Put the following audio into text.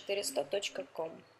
400.com